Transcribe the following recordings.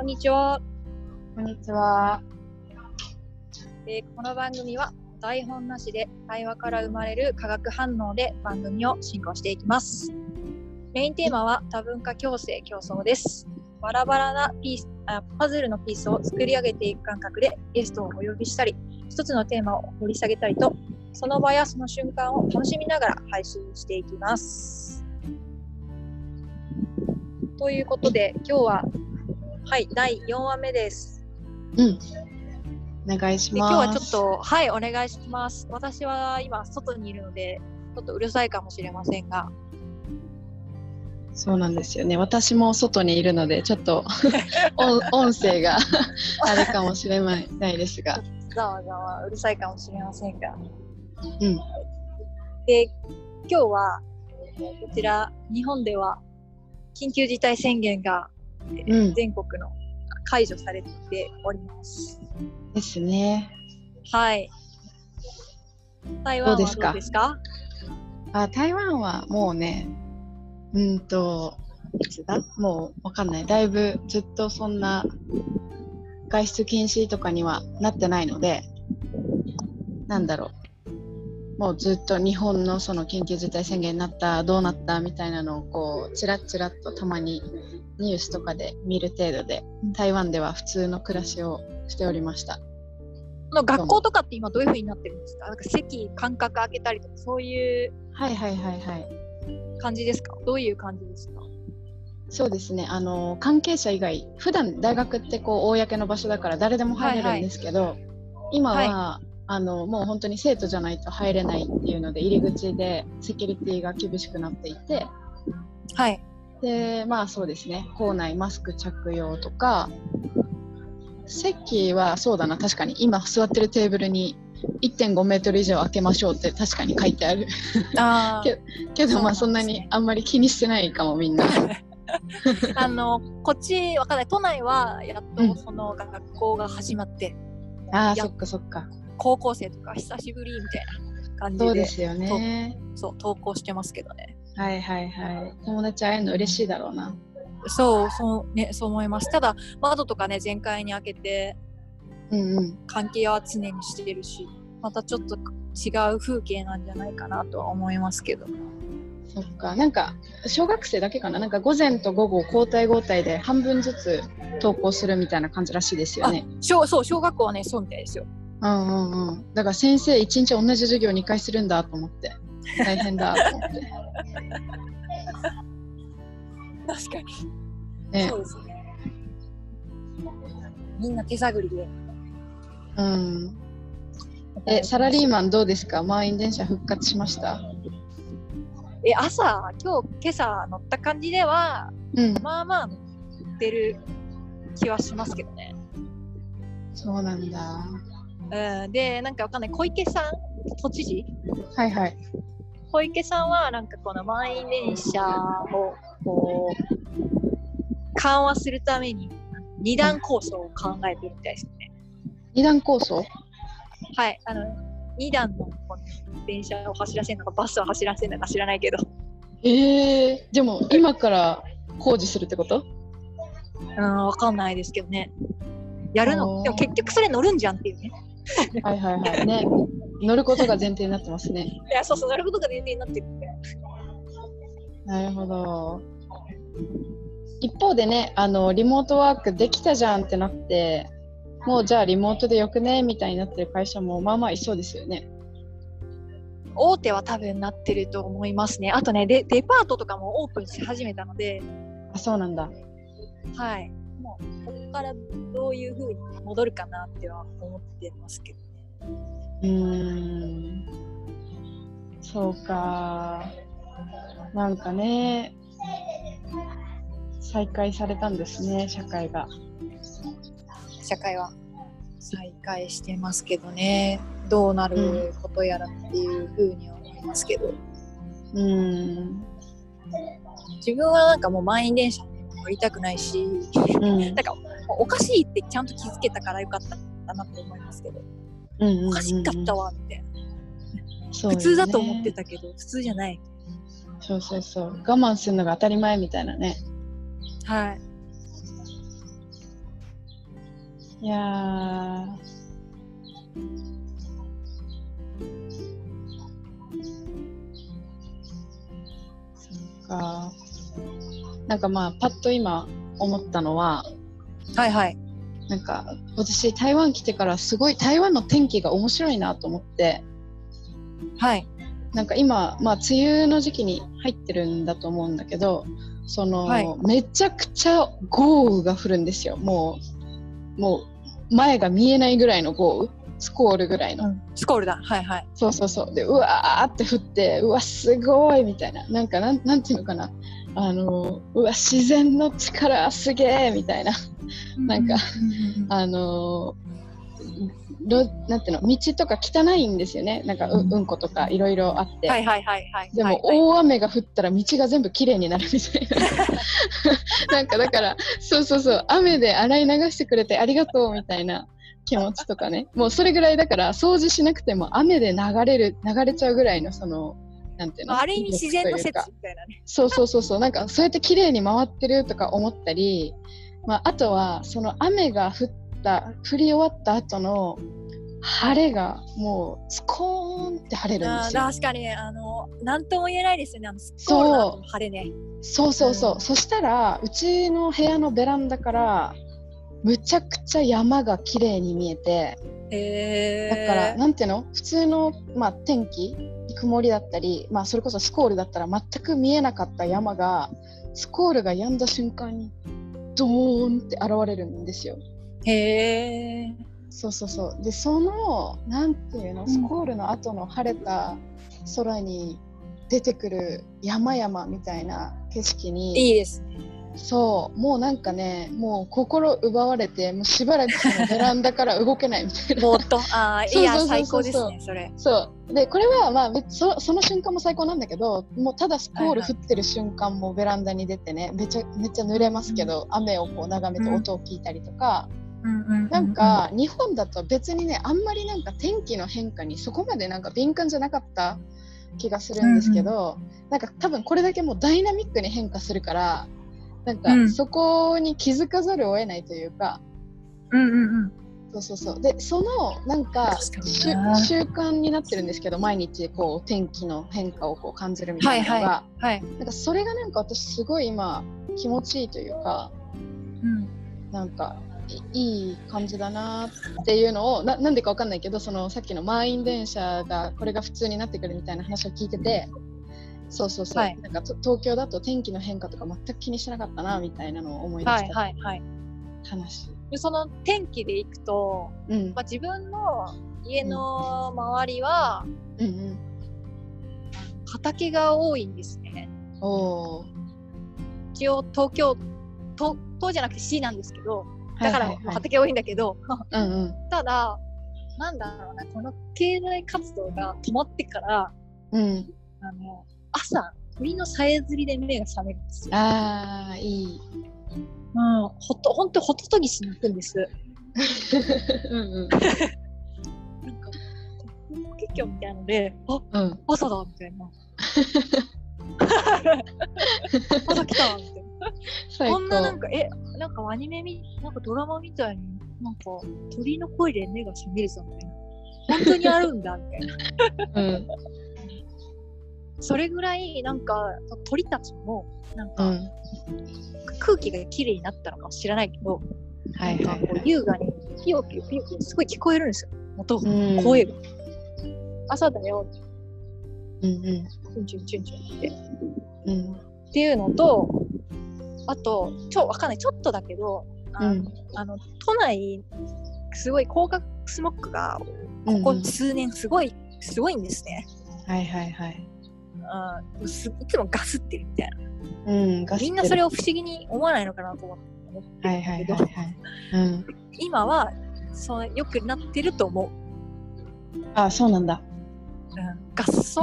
こんにちは、こんにちは。えーこの番組は台本なしで対話から生まれる化学反応で番組を進行していきます。メインテーマは多文化共生競争です。バラバラなピースあパズルのピースを作り上げていく感覚でゲストをお呼びしたり、一つのテーマを掘り下げたりと、その場やその瞬間を楽しみながら配信していきます。ということで、今日は、はい、第4話目です。うん。お願いします。で今日はちょっと、はい、お願いします。私は今、外にいるので、ちょっとうるさいかもしれませんが、そうなんですよね。私も外にいるので、ちょっと音 音声があれかもしれないですが。ざわざわうるさいかもしれませんが。うん。で、今日は、こちら、日本では、緊急事態宣言が、えーうん全国の解除されております。ですね。はい。台湾はどうどうですか？ですか？あ、台湾はもうね、うんと、いつだ？もうわかんない。だいぶずっとそんな外出禁止とかにはなってないので、なんだろう。もうずっと日本のその緊急事態宣言になった、どうなったみたいなのをこう、ちらっちらっとたまにニュースとかで見る程度で、台湾では普通の暮らしをしておりました。この学校とかって今どういう風になってるんですか？なんか席間隔空けたりとか、そういうはいはいはいはい。感じですか？どういう感じですか？そうですね。あの関係者以外普段大学ってこう公の場所だから誰でも入れるんですけど、今は、あのもう本当に生徒じゃないと入れないっていうので入り口でセキュリティが厳しくなっていて。はい。でまあそうですね。校内マスク着用とか席はそうだな。確かに今座ってるテーブルに1.5メートル以上空けましょうって確かに書いてある。あ けけどまあそんなにあんまり気にしてないかもみんな。あの、こっち、わかんない。都内は、やっうん。とその学校が始まって、やああそっかそっか高校生とか久しぶりみたいな感じで、そうですよねそう、投稿してますけどね。はいはいはい。友達会えるの嬉しいだろうな。そう、そう、ね、そう思います。ただ、窓とかね、全開に開けて、うんうん。関係は常にしてるし、またちょっと違う風景なんじゃないかなとは思いますけど。そっか。なんか、小学生だけかな？なんか午前と午後交代交代で半分ずつ登校するみたいな感じらしいですよね。小そう、小学校はね、そうみたいですよ。うんうんうん。だから先生一日同じ授業2回するんだと思って。大変だと思って。確かに。ねそうですね。みんな手探りで。うん。え、サラリーマンどうですか？満員電車復活しました？え、朝、今日、今朝乗った感じでは、うん。まあまあ乗ってる気はしますけどね。そうなんだ。うん、で、なんかわかんない。小池さん、都知事？はいはい。小池さんは、なんかこの満員電車を、こう、緩和するために、二段構想を考えてるみたいですね。二段構想？はい。あの、二段の電車を走らせるのか、バスを走らせるのか知らないけど、ええー、でも今から工事するってこと？うん、わかんないですけどね。やるおの、ーでも結局それ乗るんじゃんっていうね。はいはいはい。ね。乗ることが前提になってますね。いや、そうそう、乗ることが前提になってるんで。なるほど。一方でね、あのリモートワークできたじゃんってなって、もうじゃあリモートでよくねみたいになってる会社もまあまあいそうですよね。大手は多分なってると思いますね。あとね、デデパートとかもオープンし始めたので、あ、そうなんだ。はい。もう、からどういう風に戻るかなっては思ってますけどね。うーん。そうか。なんかね、再開されたんですね、社会が。社会は再開してますけどね。どうなることやらっていう風には思いますけど。うーん。自分はなんかもう満員電車に乗りたくないし、うんなんかおかしいってちゃんと気づけたからよかったなと思いますけど、うんうんうんうんおかしかったわみたいな。ね普通だと思ってたけど、普通じゃない。そうそうそう。我慢するのが当たり前みたいなね。はい。いやーそっかなんかまあパッと今思ったのははいはい。なんか私台湾来てからすごい台湾の天気が面白いなと思ってはい。なんか今、まあ、梅雨の時期に入ってるんだと思うんだけどその、はいめちゃくちゃ豪雨が降るんですよもうもう前が見えないぐらいの豪雨スコールぐらいの、うん。スコールだ。はいはい。そうそうそうでうわーって降ってうわすごいみたいななんかなんなんていうのかなあのうわ自然の力すげえみたいな。なんかあのろなんていうの道とか汚いんですよね。なんかううん。ことかいろいろあって、はいはいはいはい。でも大雨が降ったら道が全部きれいになるみたいな。なんかだからそうそうそう雨で洗い流してくれてありがとうみたいな。気持ちとかね。もうそれぐらいだから掃除しなくても雨で流れる流れちゃうぐらいのそのなんていうの？まあ、ある意味自然の説みたいなね。そうそうそうそうなんかそうやって綺麗に回ってるとか思ったり、まあ、あとはその雨が降った降り終わった後の晴れがもうスコーンって晴れるんですよ。確かに、あの、なんとも言えないですよね。あの、スコールの晴れね。そうそうそう、うんそしたらうちの部屋のベランダからむちゃくちゃ山が綺麗に見えて。だから、なんていうの？普通の、まあ、天気曇りだったり、まあ、それこそスコールだったら全く見えなかった山がスコールが止んだ瞬間にドーンって現れるんですよ。へえ。そうそうそうでそのなんていうのんスコールの後の晴れた空に出てくる山々みたいな景色にいいですね。そう。もうなんかねもう心奪われてもうしばらくベランダから動けないみたいな。ぼーっと。ああ、いや、最高ですね、それ。そう。でこれはまあ別そその瞬間も最高なんだけどもうただスコール降ってる瞬間もベランダに出てねめちゃめっちゃ濡れますけど、雨をこう眺めて音を聞いたりとか、うんうんうなん、か日本だと別にねあんまりなんか天気の変化にそこまでなんか敏感じゃなかった気がするんですけど、なんか多分これだけもうダイナミックに変化するからなんかうんそこに気づかざるを得ないというか、うんうんうん。そうそうそうでそのなんか習慣になってるんですけど毎日こう天気の変化をこう感じるみたいなのが、はいはい。なんかそれがなんか私すごい今気持ちいいというかうん。なんかいいい感じだなっていうのをななんでかわかんないけどそのさっきの満員電車がこれが普通になってくるみたいな話を聞いててそうそうそう、はい。なんかと東京だと天気の変化とか全く気にしてなかったなみたいなのを思い出はいした。はいはい。話。でその天気で行くと、うん。まあ、自分の家の周りはうんうん。畑が多いんですね。一応東京東東じゃなくて市なんですけどだからはいはい。はい畑多いんだけど、うんうん。ただなんだろうなこの経済活動が止まってからうん。あの朝鳥のさえずりで目が覚めるんですよ。ああいい。うん、ほとほんとホトトギスに行くんです。うんうんなんか結局みたいなのであうん朝だみたいな。朝来たみたいな。こんななんか、え、なんかアニメみ、なんかドラマみたいに、なんか鳥の声で目が覚めるぞみたいな。本当にあるんだみたいな。うんそれぐらい、なんか鳥たちも、なんかうん。空気がきれいになったのかもしれないけど、はいはいなんかこう優雅にピヨピヨピヨピヨすごい聞こえるんですよ。音が、うん。声が。朝だよ、うんうん。チュンチュンチュンチュンって。うん。っていうのと、あと、ちょ、わかんない、ちょっとだけど、あの、うん。あの都内、すごい高額スモッグが、ここ数年すごい、すごいんですね。はいはいはいうん、すいつもガスってるみたいな。うんガスみんなそれを不思議に思わないのかなと思って。はいはいはいはいうん。今はそう良くなってると思う。あそうなんだ。うん、ガスそ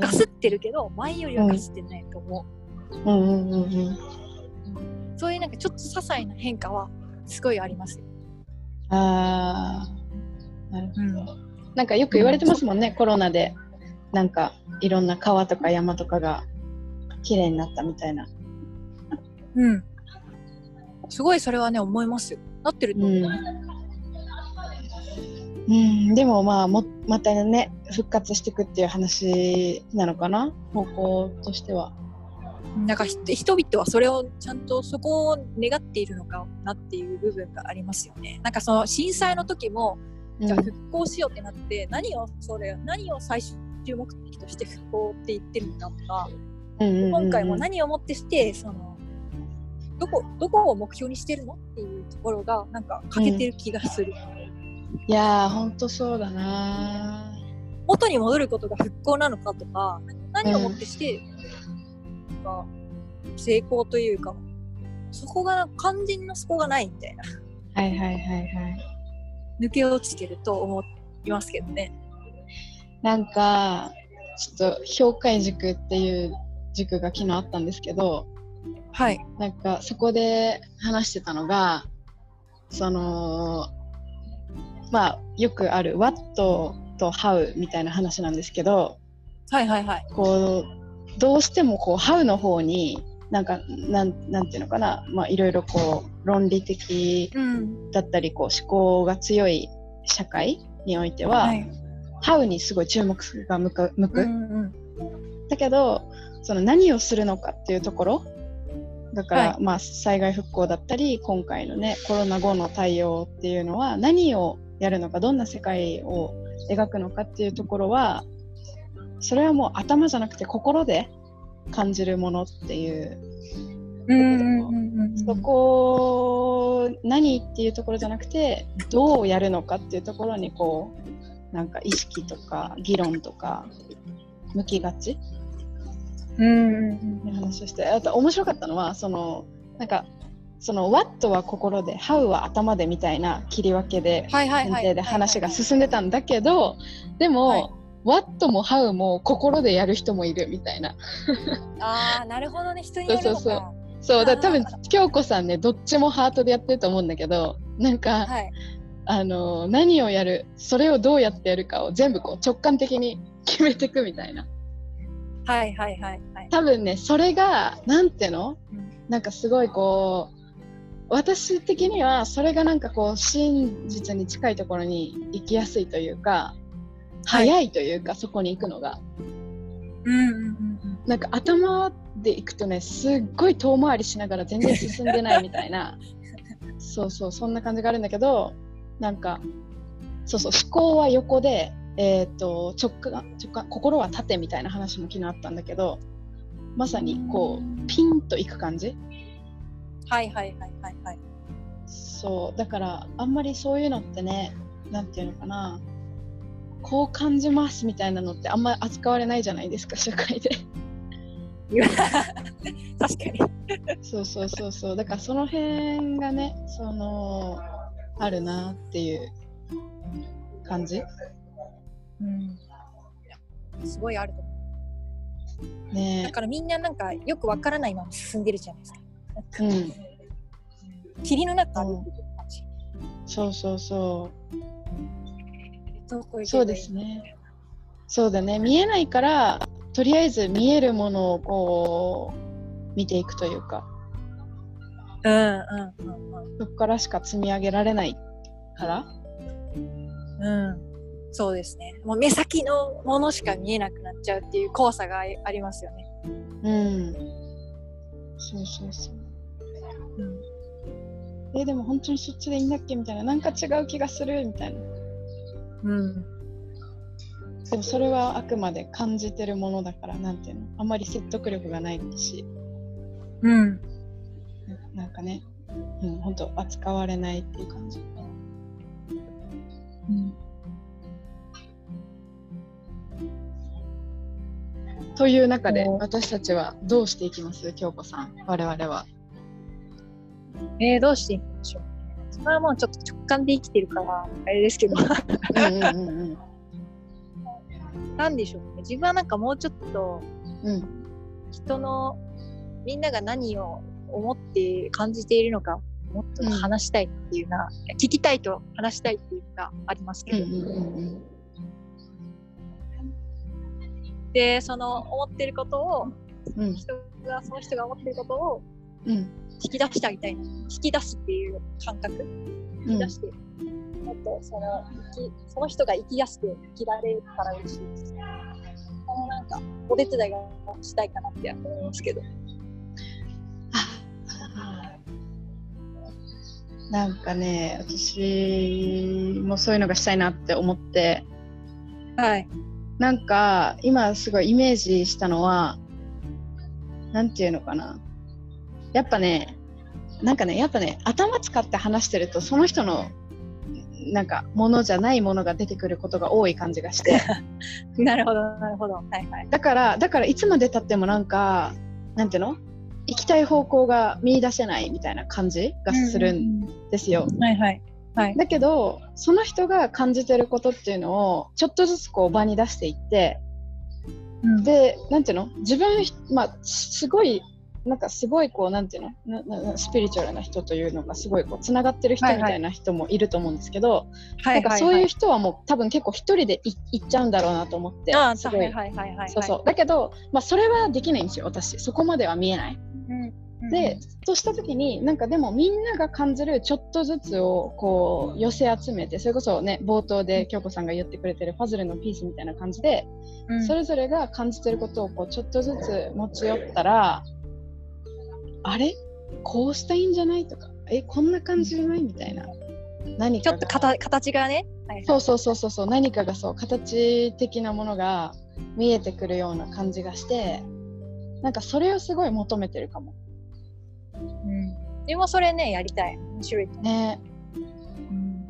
ガスってるけど前よりはガスってないと思う、うん。うんうんうんそういうなんかちょっと些細な変化はすごいあります。よ。あー。なるほど。うん。なんかよく言われてますもんね、コロナで。なんかいろんな川とか山とかが綺麗になったみたいな。うん。すごいそれはね思いますよ。なってるとう思う。ん。うん、でもまあもまたね復活していくっていう話なのかな？方向としては。なんかひ人々はそれをちゃんとそこを願っているのかなっていう部分がありますよね。なんかその震災の時もじゃあ復興しようってなって、何をそれ何を最終目的として復興って言ってるのかとか、うんうんうんうん今回も何をもってしてそのどこどこを目標にしてるのっていうところがなんか欠けてる気がする。いやーほんとそうだな元に戻ることが復興なのかとか何をもってして、なんか成功というかそこが肝心のそこがないみたいなはいはいはいはい。抜け落ちてると思いますけどね。なんかちょっと評価塾っていう塾が昨日あったんですけどはい。なんかそこで話してたのがそのまあよくある What と How みたいな話なんですけどはいはいはい。こうどうしてもこう How の方になんかなんなんていうのかなまあいろいろこう論理的うん。だったりこう思考が強い社会においては、い。How にすごい注目が向く向く、うんうん。だけどその何をするのかっていうところだから、はまあ災害復興だったり今回のねコロナ後の対応っていうのは何をやるのかどんな世界を描くのかっていうところはそれはもう頭じゃなくて心で感じるものっていううんうんうんうん。そこを何っていうところじゃなくてどうやるのかっていうところにこうなんか意識とか議論とか向きがちうん話をしてあと面白かったのはそのなんかその What は心で How は頭でみたいな切り分けで。前提で話が進んでたんだけどでも、はい What も How も心でやる人もいるみたいなああ、なるほどね。人によるのか。そうそうそうだから多分京子さんねどっちもハートでやってると思うんだけどなんか、はい。あの何をやるそれをどうやってやるかを全部こう直感的に決めていくみたいな。はいはいはいはい。多分ねそれがなんてのうん。なんかすごいこう私的にはそれがなんかこう真実に近いところに行きやすいというか、はい。早いというかそこに行くのが。うんうんうんうん。なんか頭で行くとねすっごい遠回りしながら全然進んでないみたいな。そうそうそんな感じがあるんだけどなんかそうそう思考は横で、えー、と直感直感心は縦みたいな話も昨日あったんだけどまさにこうピンといく感じ？はいはいはいはいはい。そうだからあんまりそういうのってねなんていうのかなこう感じますみたいなのってあんまり扱われないじゃないですか社会で 確かに。そうそうそうそうだからその辺がねそのあるなっていう感じ？うん。すごいあると思う。だねからみんななんかよくわからないまま進んでるじゃないですか。うん霧の中歩いてる感じ。そうそうそうそうですねそうだね見えないからとりあえず見えるものをこう見ていくというかうんうんうんそこからしか積み上げられないから？うん。うん。そうですね。もう目先のものしか見えなくなっちゃうっていう怖さがあありますよね。うんそうそうそううん。えでも本当にそっちでいいんだっけみたいななんか違う気がするみたいなうん。でもそれはあくまで感じてるものだからなんていうの？あんまり説得力がないしうん。なんかね、うん、本当扱われないっていう感じ。うん。という中でお私たちはどうしていきます？京子さん我々は。えー、どうしていきましょう？ね。それはもうちょっと直感で生きてるから、あれですけど、うんうんうんなんでしょうね。自分はなんかもうちょっとうんうん。人の、みんなが何を思って感じているのか、もっと話したいっていうな、聞きたいと話したいっていうのがありますけど、うんうんうんで、その思ってることを、うん人が、その人が思ってることをうん引き出してあげたいな。引き出すっていう感覚、うん引き出してもっとそのその人が生きやすく生きられるから嬉しいです。このなんかお手伝いがしたいかなって思いますけど。なんかね、私もそういうのがしたいなって思って、はい。なんか今すごいイメージしたのは、なんていうのかな。やっぱね、なんかね、やっぱね、頭使って話してると、その人のなんかものじゃないものが出てくることが多い感じがして、なるほど、なるほど。はいはい。だから、だからいつまでたってもなんか、なんていうの？行きたい方向が見出せないみたいな感じがするんんですよ。うん。はいはい。はい。だけどその人が感じてることっていうのをちょっとずつこう場に出していってうんでなんていうの？自分まあすごいなんかすごいこうなんていうの？ななスピリチュアルな人というのがすごいこうつながってる人みたいな人もいると思うんですけど、はいはい。なんかそういう人はもう多分結構一人でい行っちゃうんだろうなと思ってああ、すごいはいはいはいはい。そうそうだけど、まあ、それはできないんですよ私そこまでは見えない。うん。で、とした時になんかでもみんなが感じるちょっとずつをこう寄せ集めてそれこそね冒頭で京子さんが言ってくれてるパズルのピースみたいな感じで、うん、それぞれが感じてることをこうちょっとずつ持ち寄ったらあれ？こうしたいんじゃないとかえこんな感じじゃないみたいな。何かが。ちょっと形形がね。はいはいそうそうそうそうそう何かがそう形的なものが見えてくるような感じがしてなんかそれをすごい求めてるかも。うん。でもそれね、やりたい。面白い。ね。うん。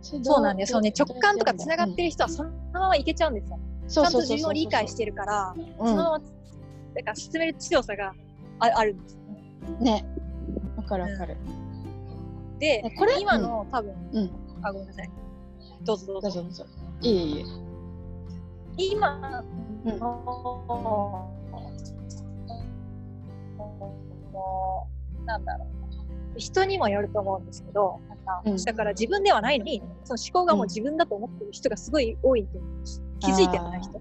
そそうなんです。そうね、直感とかつながってる、る人はそのままいけちゃうんですよ。ちちゃんと自分を理解してるから、そのまま、だから進める強さがああるんです。よね。わかるわかる、でえ、これ？今の、多分、うん。あ、ごめんなさい。どうぞどうぞ。いいいい今うんの、なん人にもよると思うんですけど、なんかうん。だから自分ではないのに、その思考がもう自分だと思ってる人がすごい多いと思うんです。気づいてない人。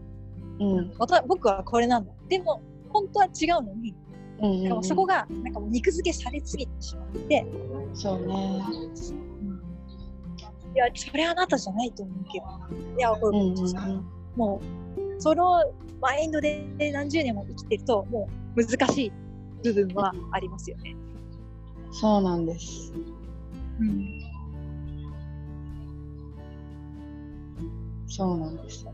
うん。また僕はこれなんだ。でも、本当は違うのに、うんうんうん。そこがなんかもう肉付けされすぎてしまって、そうね。いや、それはあなたじゃないと思うけど、いや、こううんうん。うんもう、そのマインドで何十年も生きてると、もう難しい部分はありますよね。そうなんです。うん、そうなんです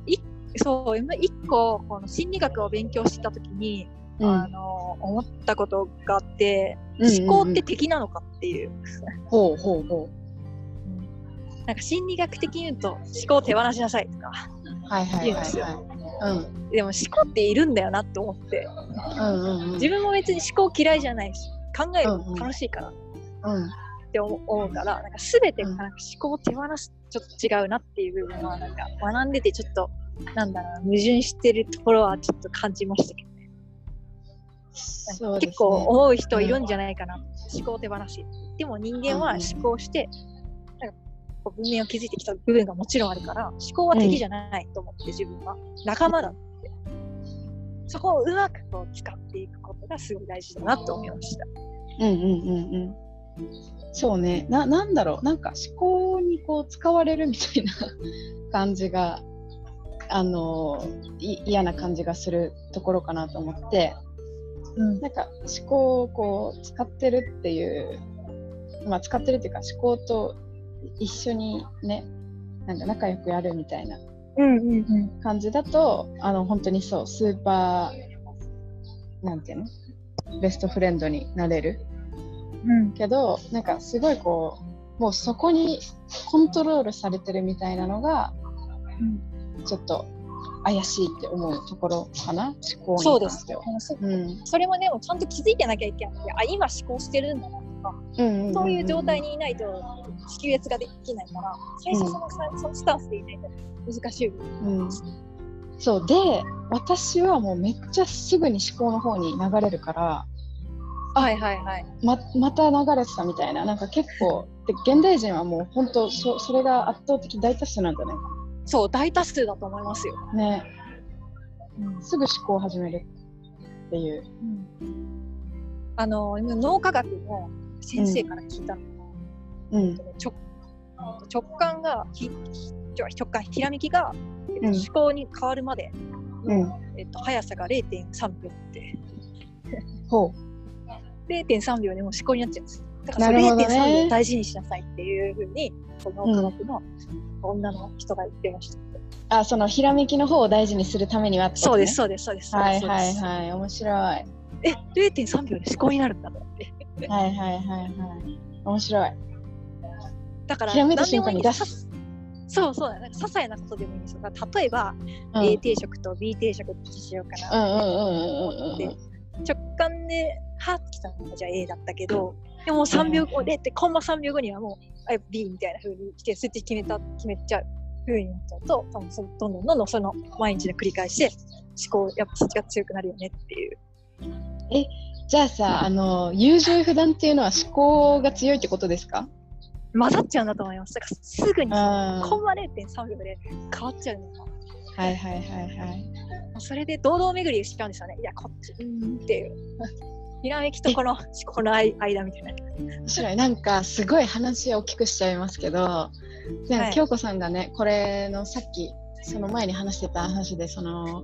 そう、今一個、この心理学を勉強してたときに、うん。あの、思ったことがあって、うんうんうん。思考って敵なのかっていう。ほうほうほなんか心理学的に言うと、思考を手放しなさいとか。うはいはいはい。言うんですよ。はいでも思考っているんだよなって思って。うんうんうんうん。自分も別に思考嫌いじゃないし、考えるのうんうん。楽しいから。っうん。て思うから、なんか全てなんか思考を手放すちょっと違うなっていう部分は、なんか学んでてちょっと、なんだろうな、矛盾してるところはちょっと感じましたけどね。ね。結構思う人いるんじゃないかな、思考を手放し。でも人間はうんうん。思考して、なんかこう文明を築いてきた部分がもちろんあるから、思考は敵じゃないと思って自分は。仲間だ。そこをうまくこう使っていくことがすごい大事だなと思いました。うんうんうんうん。そうね。ななんだろう。なんか思考にこう使われるみたいな感じがあのい嫌な感じがするところかなと思って。うん。なんか思考をこう使ってるっていうまあ使ってるっていうか思考と一緒にねなんか仲良くやるみたいなうんうんうん。感じだとあの本当にそうスーパーなんていうの？ベストフレンドになれる。うん。けどなんかすごいこうもうそこにコントロールされてるみたいなのがちょっと怪しいって思うところかな？思考そうですに関しては。うんそうん。それもでもちゃんと気づいてなきゃいけないあ今思考してるんだなとか、うんうんんん。そういう状態にいないと識別ができないから最初その,、そのスタンスでいないと難しいうん。そう。で私はもうめっちゃすぐに思考の方に流れるからはいはいはい。ままた流れてたみたいな。なんか結構で現代人はもう本当そそれが圧倒的大多数なんじゃないかそう大多数だと思いますよ、なね。うん。すぐ思考を始めるっていう。あの脳科学の先生から聞いたのが、うん。直直感がひ直感ひらめきが、えっとうん。思考に変わるまでうん。えっと、速さが0.3秒って。ほ0.3秒でもう思考になっちゃうんです。だからそのなるほどね。0.3秒大事にしなさいっていうふうにこの科学の女の人が言ってました、う。あ、そのひらめきの方を大事にするためにはね。そうですそうですそうです。はいはいはい。面白い。え0.3秒で思考になるんだと思ってはいはいはい。面白い。だからひらめいた瞬間に出そうそうだなんか些細なことでもいいんですよ。だから例えば、うん。A 定食と B 定食どっちしようかうんな。うんうんうんうんうん。直感ではっきたのがじゃあ A だったけどでも3秒後でってコンマ3秒後にはもうあ B みたいな風にしてスイッチ決めた決めちゃう。風になっちゃうとどんどんどんどんその毎日の繰り返しで思考やっぱそっちが強くなるよねっていうじゃあさ、あの、優柔不断っていうのは思考が強いってことですか？混ざっちゃうんだと思います。だからすぐにあコンマ0.3秒で変わっちゃうのがはいはいはいはい。それで堂々巡りしちゃうんですよね。いやこっちうーんっていう。ひらめきとこの思考の間みたいな。面白い。なんかすごい話を大きくしちゃいますけど、ではい。京子さんがね、これのさっき、その前に話してた話で、その、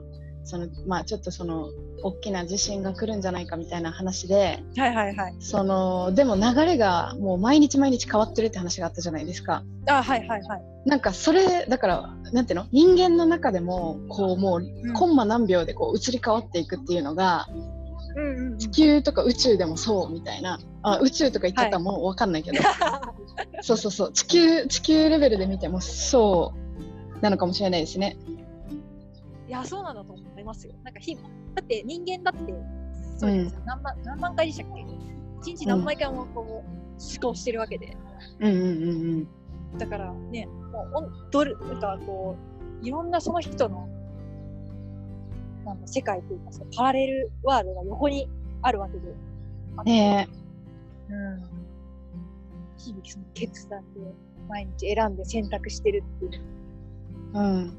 そのまあちょっとその大きな地震が来るんじゃないかみたいな話ではいはいはい。そのでも流れがもう毎日毎日変わってるって話があったじゃないですか。あはいはいはい。なんかそれだからなんていうの？人間の中でもこうもううん。コンマ何秒でこう移り変わっていくっていうのがうんうんうん。地球とか宇宙でもそうみたいな。あ宇宙とか言っちゃったらもう分かんないけど、そうそうそう。地球地球レベルで見てもそうなのかもしれないですね。いや、そうなんだと思いますよ。なんか日々、だって人間だって、そうですよ、何万何万回でしたっけ？一日何万回もこう思考してるわけで。うんうんうんうんだからね、もうどれ、なんかこう、いろんなその人の、なんだ世界というか、そのパラレルワールドが横にあるわけで。ねうん。日々その決断で毎日選んで選択してるっていう。えうん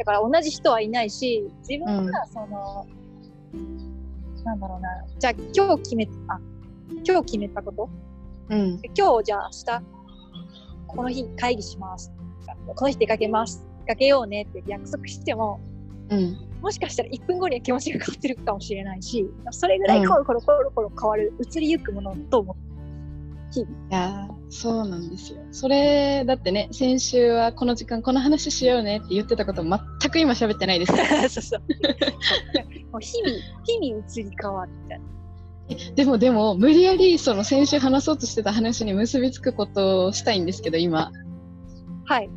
だから同じ人はいないし、自分がその、なんだろうな、じゃあ今日決め、あ、今日決めたこと？うん今日じゃあ明日、この日会議します。この日出かけます。出かけようねって約束しても、うんもしかしたら1分後には気持ちが変わってるかもしれないし、それぐらいコロコロコロコロ変わる、移りゆくものと思って、日々。そうなんですよ。それだってね先週はこの時間この話しようねって言ってたこと全く今喋ってないです そうそう。もう日々、日々移り変わるみたいな。でもでも無理やりその先週話そうとしてた話に結びつくことをしたいんですけど今はい。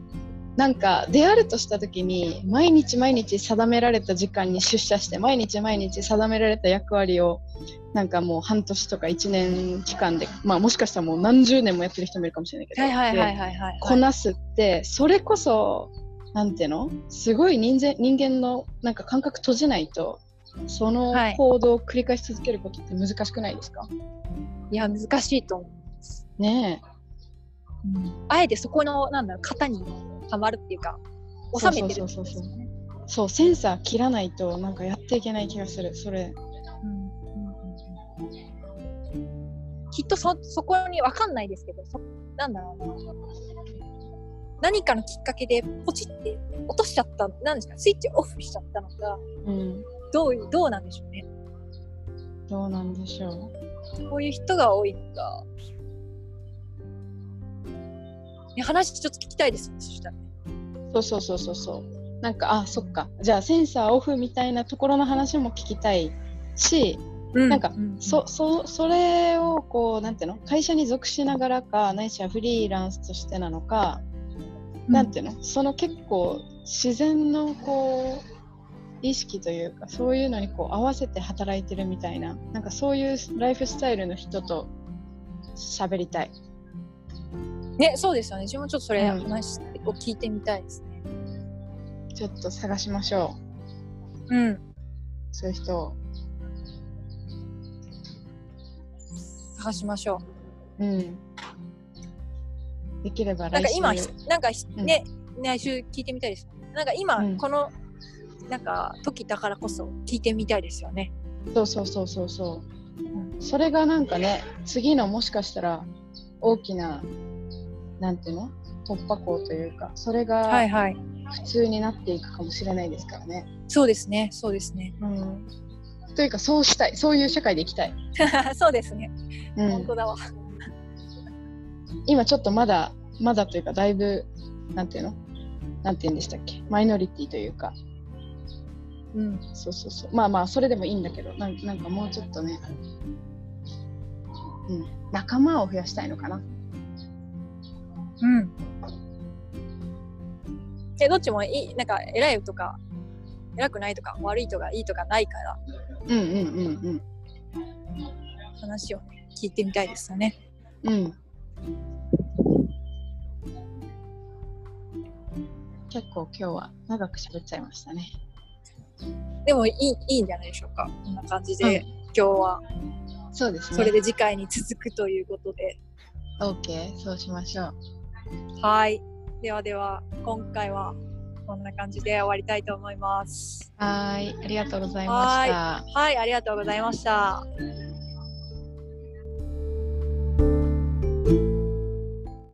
なんか出あるとした時に毎日毎日定められた時間に出社して毎日毎日定められた役割をなんかもう半年とか1年期間でまあもしかしたらもう何十年もやってる人もいるかもしれないけど、はいはいはいではいはい。こなすってそれこそなんていうの？すごい人間人間のなんか感覚閉じないとそのはい行動を繰り返し続けることって難しくないですか、いや、難しいと思う。ねあえてそこの、なんだろう、型にはまるっていうか、収めてるってことですよね。えそうセンサー切らないとなんかやっていけない気がするそれきっとそ、そこに分かんないですけど、そなんだろうな。何かのきっかけでポチって落としちゃった、なんですか、スイッチオフしちゃったのか、うんどういう、どうなんでしょうね。どうなんでしょうこういう人が多いのか。ね、話ちょっと聞きたいです、そしたら。そうそうそうそうそう。なんかあそっか。じゃあセンサーオフみたいなところの話も聞きたいしなんかうそそそれをこうなんていうの？会社に属しながらかないしはフリーランスとしてなのか、なんていうの？その結構自然のこう意識というかそういうのにこう合わせて働いてるみたいななんかそういうライフスタイルの人と喋りたい。ね、そうですよね。自分もちょっとそれうん話を聞いてみたいですね。ちょっと探しましょうん。うそういう人を。探しましょうん。できればう。なんか来週今、なんかうんね、来週聞いてみたいです。なんか今、うんこの、なんか時だからこそ聞いてみたいですよね。そうそうそうそうそう。それがなんかね、次のもしかしたら大きな、なんていうの？突破口というかそれがはいはい。普通になっていくかもしれないですからね。そうですね。そうですね。うん、というかそうしたいそういう社会でいきたい。そうですね。うん、本当だわ。今ちょっとまだまだというかだいぶなんていうの？なんて言うんでしたっけ？マイノリティというかうん。そうそうそうまあまあそれでもいいんだけどなんなんかもうちょっとね、うん、仲間を増やしたいのかな。うん。え、どっちもいい、なんか偉いとか、偉くないとか、悪いとか、いいとかないから、うんうんうん話をね、聞いてみたいですよね。うんうん。結構今日は長く喋っちゃいましたね。でもいい、いいんじゃないでしょうか。こんな感じで、うん今日は、そうですね。それで次回に続くということで。OK そうしましょう。はい。ではでは、今回はこんな感じで終わりたいと思います。はーいありがとうございました。はい、ありがとうございました。